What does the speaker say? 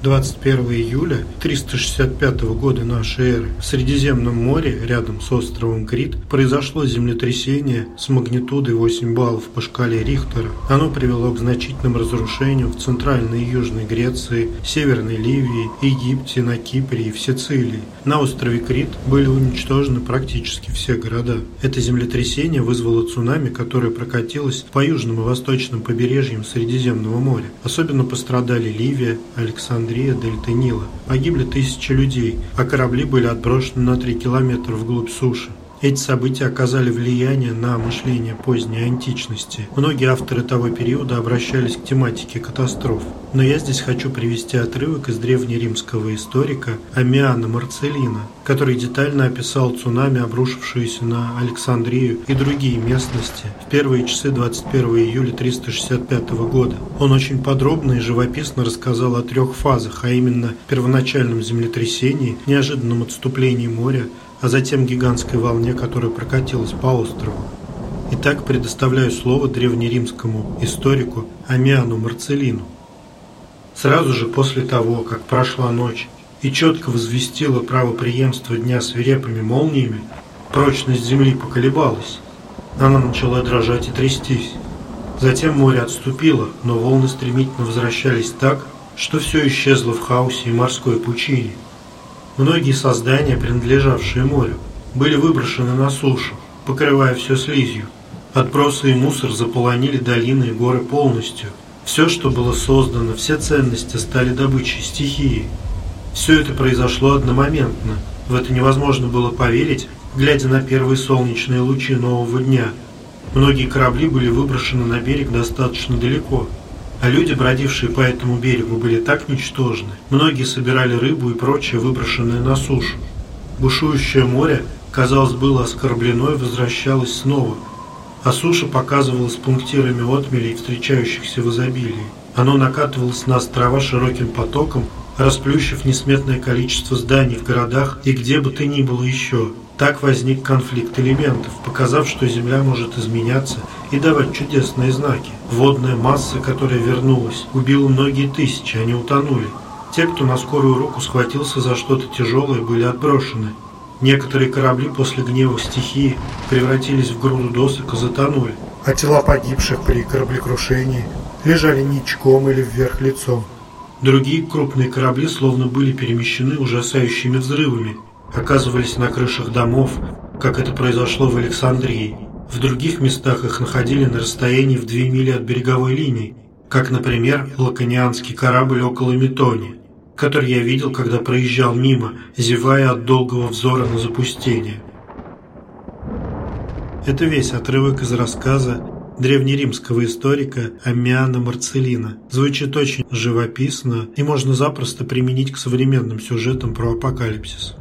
21 июля 365 года нашей эры в Средиземном море, рядом с островом Крит, произошло землетрясение с магнитудой 8 баллов по шкале Рихтера. Оно привело к значительным разрушениям в Центральной и Южной Греции, Северной Ливии, Египте, на Кипре и в Сицилии. На острове Крит были уничтожены практически все города. Это землетрясение вызвало цунами, которое прокатилось по южным и восточным побережьям Средиземного моря. Особенно пострадали Ливия, Александрия, Андрея дельты Нила. Погибли тысячи людей, а корабли были отброшены на 3 километра вглубь суши. Эти события оказали влияние на мышление поздней античности. Многие авторы того периода обращались к тематике катастроф. Но я здесь хочу привести отрывок из древнеримского историка Амиана Марцелина, который детально описал цунами, обрушившееся на Александрию и другие местности в первые часы 21 июля 365 года. Он очень подробно и живописно рассказал о трех фазах, а именно первоначальном землетрясении, неожиданном отступлении моря, а затем гигантской волне, которая прокатилась по острову. Итак, предоставляю слово древнеримскому историку Амиану Марцелину. Сразу же после того, как прошла ночь и четко возвестила правоприемство дня свирепыми молниями, прочность земли поколебалась. Она начала дрожать и трястись. Затем море отступило, но волны стремительно возвращались так, что все исчезло в хаосе и морской пучине – Многие создания, принадлежавшие морю, были выброшены на сушу, покрывая все слизью. Отбросы и мусор заполонили долины и горы полностью. Все, что было создано, все ценности стали добычей стихии. Все это произошло одномоментно. В это невозможно было поверить, глядя на первые солнечные лучи нового дня. Многие корабли были выброшены на берег достаточно далеко – а люди, бродившие по этому берегу, были так ничтожны. Многие собирали рыбу и прочее, выброшенное на сушу. Бушующее море, казалось, было оскорблено и возвращалось снова, а суша показывалась пунктирами отмелей, встречающихся в изобилии. Оно накатывалось на острова широким потоком, расплющив несметное количество зданий в городах и где бы то ни было еще – так возник конфликт элементов, показав, что Земля может изменяться и давать чудесные знаки. Водная масса, которая вернулась, убила многие тысячи, они утонули. Те, кто на скорую руку схватился за что-то тяжелое, были отброшены. Некоторые корабли после гнева стихии превратились в груду досок и затонули. А тела погибших при кораблекрушении лежали ничком или вверх лицом. Другие крупные корабли словно были перемещены ужасающими взрывами – оказывались на крышах домов, как это произошло в Александрии. В других местах их находили на расстоянии в две мили от береговой линии, как, например, лаконианский корабль около Метони, который я видел, когда проезжал мимо, зевая от долгого взора на запустение. Это весь отрывок из рассказа древнеримского историка Аммиана Марцелина. Звучит очень живописно и можно запросто применить к современным сюжетам про апокалипсис.